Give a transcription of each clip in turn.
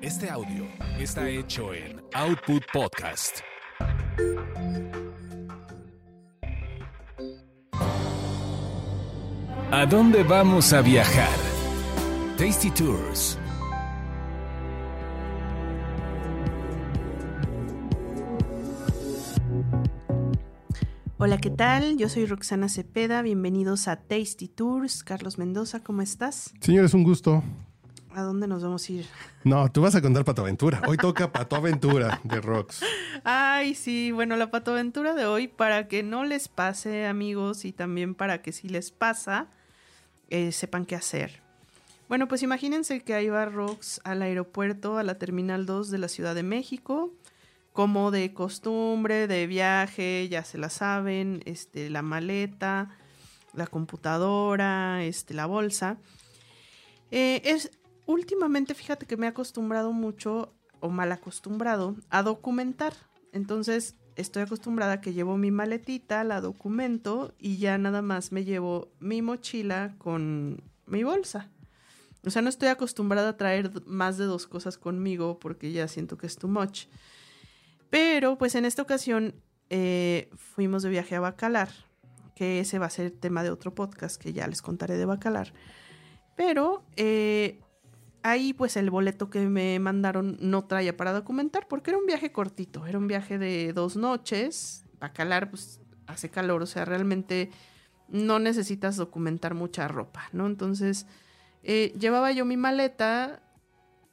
Este audio está hecho en Output Podcast. ¿A dónde vamos a viajar? Tasty Tours. Hola, ¿qué tal? Yo soy Roxana Cepeda, bienvenidos a Tasty Tours. Carlos Mendoza, ¿cómo estás? Señor, es un gusto. ¿A dónde nos vamos a ir? No, tú vas a contar Pato Aventura. Hoy toca Pato Aventura de Rox. Ay, sí, bueno, la Pato Aventura de hoy, para que no les pase, amigos, y también para que si les pasa, eh, sepan qué hacer. Bueno, pues imagínense que ahí va Rox al aeropuerto, a la Terminal 2 de la Ciudad de México como de costumbre, de viaje, ya se la saben, este, la maleta, la computadora, este, la bolsa. Eh, es, últimamente, fíjate que me he acostumbrado mucho, o mal acostumbrado, a documentar. Entonces, estoy acostumbrada a que llevo mi maletita, la documento y ya nada más me llevo mi mochila con mi bolsa. O sea, no estoy acostumbrada a traer más de dos cosas conmigo porque ya siento que es too much. Pero pues en esta ocasión eh, fuimos de viaje a Bacalar, que ese va a ser tema de otro podcast que ya les contaré de Bacalar. Pero eh, ahí pues el boleto que me mandaron no traía para documentar porque era un viaje cortito, era un viaje de dos noches. Bacalar pues hace calor, o sea, realmente no necesitas documentar mucha ropa, ¿no? Entonces eh, llevaba yo mi maleta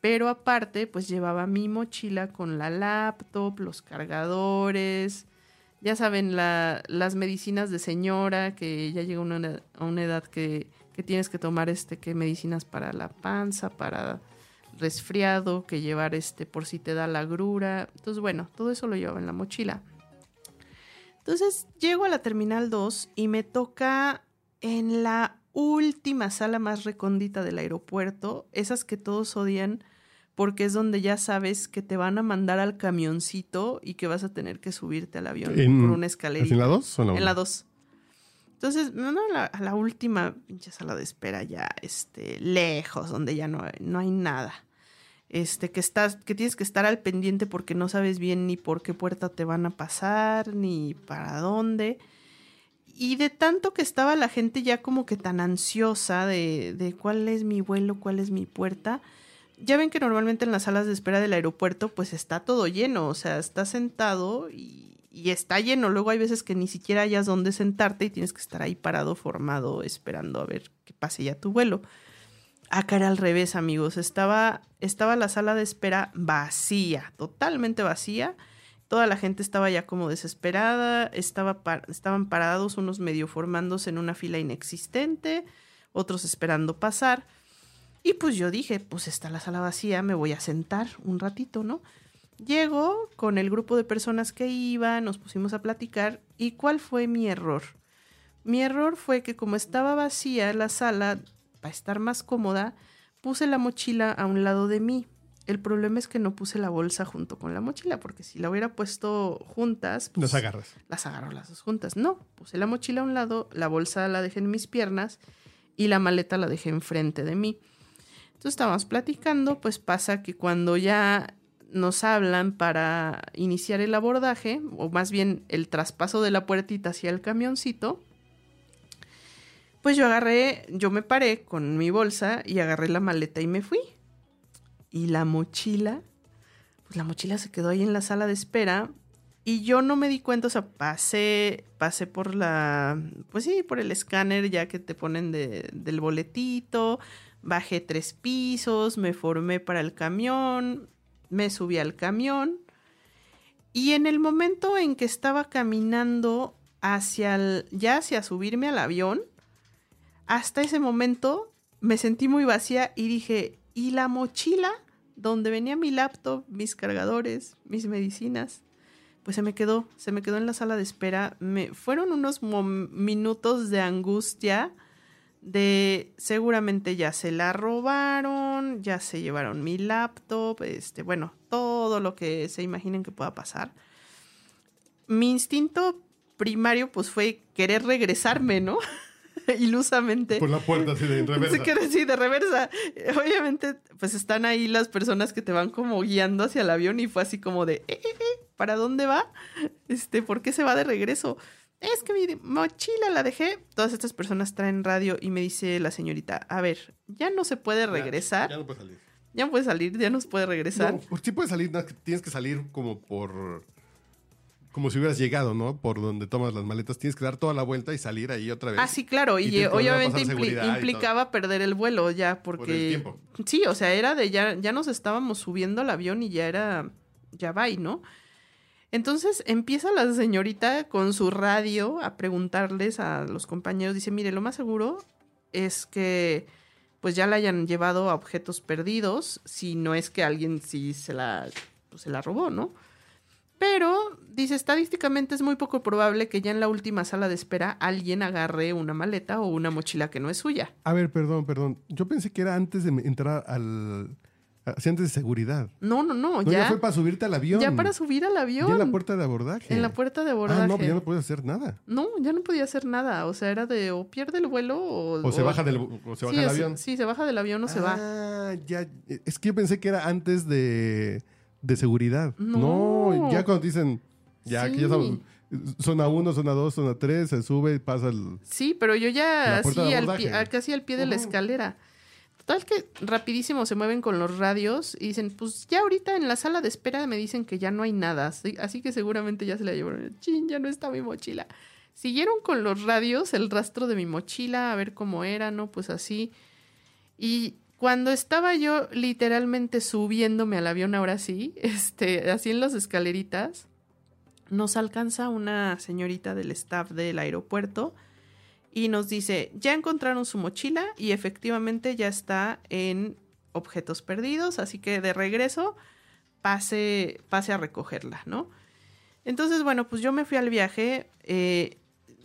pero aparte, pues llevaba mi mochila con la laptop, los cargadores, ya saben, las medicinas de señora, que ya llega una, a una edad que, que, tienes que tomar este, que medicinas para la panza, para resfriado, que llevar este por si te da la grura. Entonces, bueno, todo eso lo llevaba en la mochila. Entonces, llego a la Terminal 2 y me toca en la última sala más recóndita del aeropuerto, esas que todos odian porque es donde ya sabes que te van a mandar al camioncito y que vas a tener que subirte al avión por una escalera. ¿En la 2 o en la 1? En la 2. Entonces, no, no, la, a la última pinche sala de espera ya, este, lejos, donde ya no no hay nada. Este, que estás, que tienes que estar al pendiente porque no sabes bien ni por qué puerta te van a pasar, ni para dónde. Y de tanto que estaba la gente ya como que tan ansiosa de, de cuál es mi vuelo, cuál es mi puerta, ya ven que normalmente en las salas de espera del aeropuerto pues está todo lleno, o sea, está sentado y, está lleno. Luego hay veces que ni siquiera hayas dónde sentarte y tienes que estar ahí parado, formado, esperando a ver que pase ya tu vuelo. Acá era al revés, amigos. Estaba, estaba la sala de espera vacía, totalmente vacía. Toda la gente estaba ya como desesperada, estaba estaban parados unos medio formándose en una fila inexistente, otros esperando pasar. Y pues yo dije, pues está la sala vacía, me voy a sentar un ratito, ¿no? Llego con el grupo de personas que iba, nos pusimos a platicar y ¿cuál fue mi error? Mi error fue que como estaba vacía la sala, para estar más cómoda, puse la mochila a un lado de mí. El problema es que no puse la bolsa junto con la mochila, porque si la hubiera puesto juntas... Pues, las agarras. Las agarro las dos juntas. No, puse la mochila a un lado, la bolsa la dejé en mis piernas y la maleta la dejé enfrente de mí. Entonces estábamos platicando, pues pasa que cuando ya nos hablan para iniciar el abordaje, o más bien el traspaso de la puertita hacia el camioncito, pues yo agarré, yo me paré con mi bolsa y agarré la maleta y me fui. Y la mochila, pues la mochila se quedó ahí en la sala de espera y yo no me di cuenta, o sea, pasé, pasé por la, pues sí, por el escáner ya que te ponen de, del boletito, Bajé tres pisos, me formé para el camión, me subí al camión y en el momento en que estaba caminando hacia ya hacia subirme al avión, hasta ese momento me sentí muy vacía y dije, ¿y la mochila donde venía mi laptop, mis cargadores, mis medicinas? Pues se me quedó, se me quedó en la sala de espera. Me, fueron unos minutos de angustia de seguramente ya se la robaron, ya se llevaron mi laptop, este, bueno, todo lo que se imaginen que pueda pasar. Mi instinto primario pues fue querer regresarme, ¿no? ilusamente. Por la puerta, así de reversa. Así de reversa. Obviamente, pues están ahí las personas que te van como guiando hacia el avión y fue así como de, "Eh, eh, eh, ¿para dónde va? Este, ¿por qué se va de regreso? Es que mi mochila la dejé. Todas estas personas traen radio y me dice la señorita, a ver, ya no se puede regresar. Ya, no puede salir. Ya no puede salir, ya no se puede regresar. No, sí puedes salir, tienes que salir como por. Como si hubieras llegado, ¿no? Por donde tomas las maletas. Tienes que dar toda la vuelta y salir ahí otra vez. Ah, sí, claro. Y eh, obviamente impli- implicaba perder el vuelo ya, Por el porque... tiempo. Sí, o sea, era de ya, ya nos estábamos subiendo al avión y ya era, ya va, ¿no? Entonces empieza la señorita con su radio a preguntarles a los compañeros, dice, mire, lo más seguro es que pues ya la hayan llevado a objetos perdidos, si no es que alguien sí se la, pues, se la robó, ¿no? Pero, dice, estadísticamente es muy poco probable que ya en la última sala de espera alguien agarre una maleta o una mochila que no es suya. A ver, perdón, perdón. Yo pensé que era antes de entrar al. Así antes de seguridad. No, no, no, No, ya, ya fue para subirte al avión. ya para subir al avión. Ya en la puerta de abordaje. En la puerta de abordaje. Ah, no, pues ya no puedes hacer nada. No, ya no podía hacer nada. O sea, era de o pierde el vuelo o. O se baja del, o se baja sí, se- avión. sí, se baja del avión o se va. Ah, ya. Es que yo pensé que era antes de, de seguridad. No. ya cuando dicen. Ya, que ya Sí. son. Zona 1, zona 2, zona 3, se sube, pasa el. Sí, pero yo ya así, al abordaje. pie- casi al pie de la escalera. Total que rapidísimo se mueven con los radios y dicen, pues ya ahorita en la sala de espera me dicen que ya no hay nada, así, que seguramente ya se la llevaron. Chin, ya no está mi mochila. Siguieron con los radios el rastro de mi mochila, a ver cómo era, ¿no? Pues así. Y cuando estaba yo literalmente subiéndome al avión, ahora sí, este, así en las escaleritas, nos alcanza una señorita del staff del aeropuerto y nos dice, ya encontraron su mochila y efectivamente ya está en objetos perdidos, así que de regreso pase, pase a recogerla, ¿no? Entonces, bueno, pues yo me fui al viaje. eh,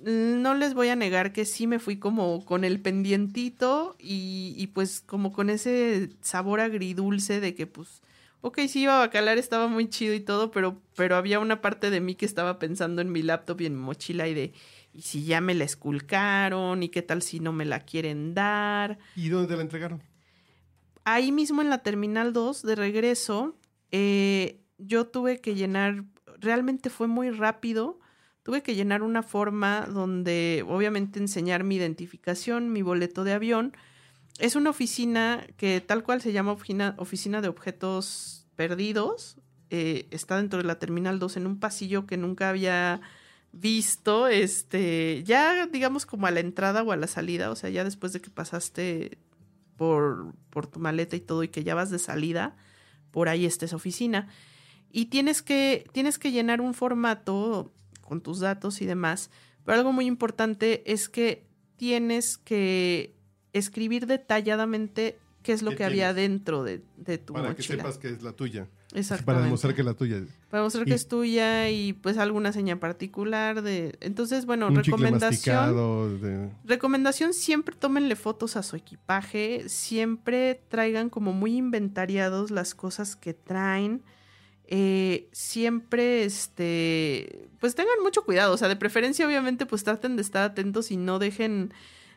no les voy a negar que sí me fui como con el pendientito y, y pues como con ese sabor agridulce de que pues, ok, sí iba a bacalar, estaba muy chido y todo, pero, pero había una parte de mí que estaba pensando en mi laptop y en mi mochila y de, y si ya me la esculcaron y qué tal si no me la quieren dar ¿Y dónde te la entregaron? ahí mismo en la Terminal 2 de regreso, eh, yo tuve que llenar, realmente fue muy rápido, tuve que llenar una forma donde obviamente enseñar mi identificación, mi boleto de avión. Es una oficina que tal cual se llama oficina, oficina de objetos perdidos. eh, está dentro de la Terminal 2 en un pasillo que nunca había visto, este, ya digamos como a la entrada o a la salida, o sea, ya después de que pasaste por, por tu maleta y todo y que ya vas de salida, por ahí está esa oficina. Y tienes que, tienes que llenar un formato con tus datos y demás. Pero algo muy importante es que tienes que escribir detalladamente qué es lo ¿Qué que había dentro de, de tu Para que sepas que es la tuya. Exactamente. Para demostrar que es la tuya. Para mostrar que es tuya y pues alguna seña particular de... Entonces, bueno, Un recomendación... de- Recomendación, siempre tómenle fotos a su equipaje, siempre traigan como muy inventariados las cosas que traen, eh, siempre, este, pues tengan mucho cuidado, o sea, de preferencia obviamente pues traten de estar atentos y no dejen,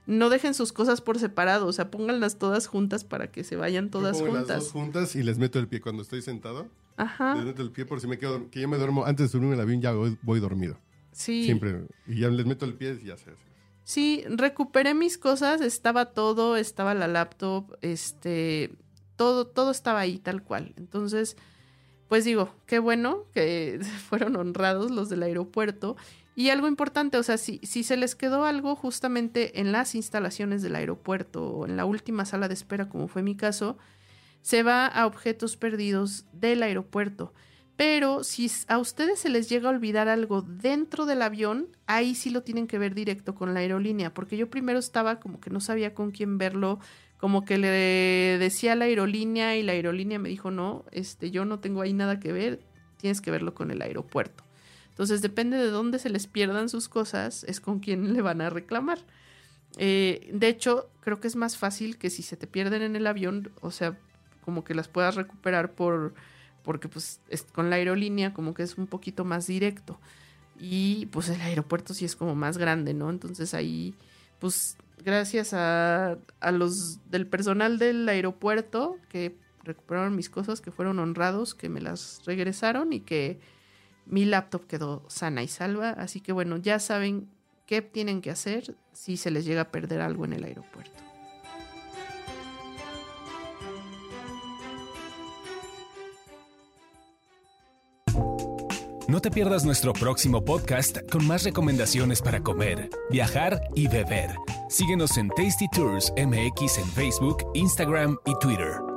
no dejen sus cosas por separado, o sea, pónganlas todas juntas para que se vayan Yo todas pongo las juntas. dos juntas y les meto el pie cuando estoy sentado. Ajá, Les meto el pie por si me quedo. Que yo me duermo. Antes de subirme al avión ya voy, voy dormido. sí. Siempre. Y ya les meto el pie y ya se hace. Sí, recuperé mis cosas, estaba todo, estaba la laptop, este, todo, todo estaba ahí tal cual. Entonces, pues digo, qué bueno que fueron honrados los del aeropuerto. Y algo importante, o sea, si, se les quedó algo justamente en las instalaciones del aeropuerto o en la última sala de espera, como fue mi caso, se va a objetos perdidos del aeropuerto. Pero si a ustedes se les llega a olvidar algo dentro del avión, ahí sí lo tienen que ver directo con la aerolínea, porque yo primero estaba como que no sabía con quién verlo, como que le decía a la aerolínea y la aerolínea me dijo, no, este, yo no tengo ahí nada que ver, tienes que verlo con el aeropuerto. Entonces depende de dónde se les pierdan sus cosas, es con quién le van a reclamar. Eh, de hecho, creo que es más fácil que si se te pierden en el avión, o sea, como que las puedas recuperar por porque pues es con la aerolínea como que es un poquito más directo y pues el aeropuerto sí es como más grande, ¿no? Entonces ahí pues gracias a, a los del personal del aeropuerto que recuperaron mis cosas, que fueron honrados, que me las regresaron y que mi laptop quedó sana y salva. Así que bueno, ya saben qué tienen que hacer si se les llega a perder algo en el aeropuerto. No te pierdas nuestro próximo podcast con más recomendaciones para comer, viajar y beber. Síguenos en Tasty Tours MX en Facebook, Instagram y Twitter.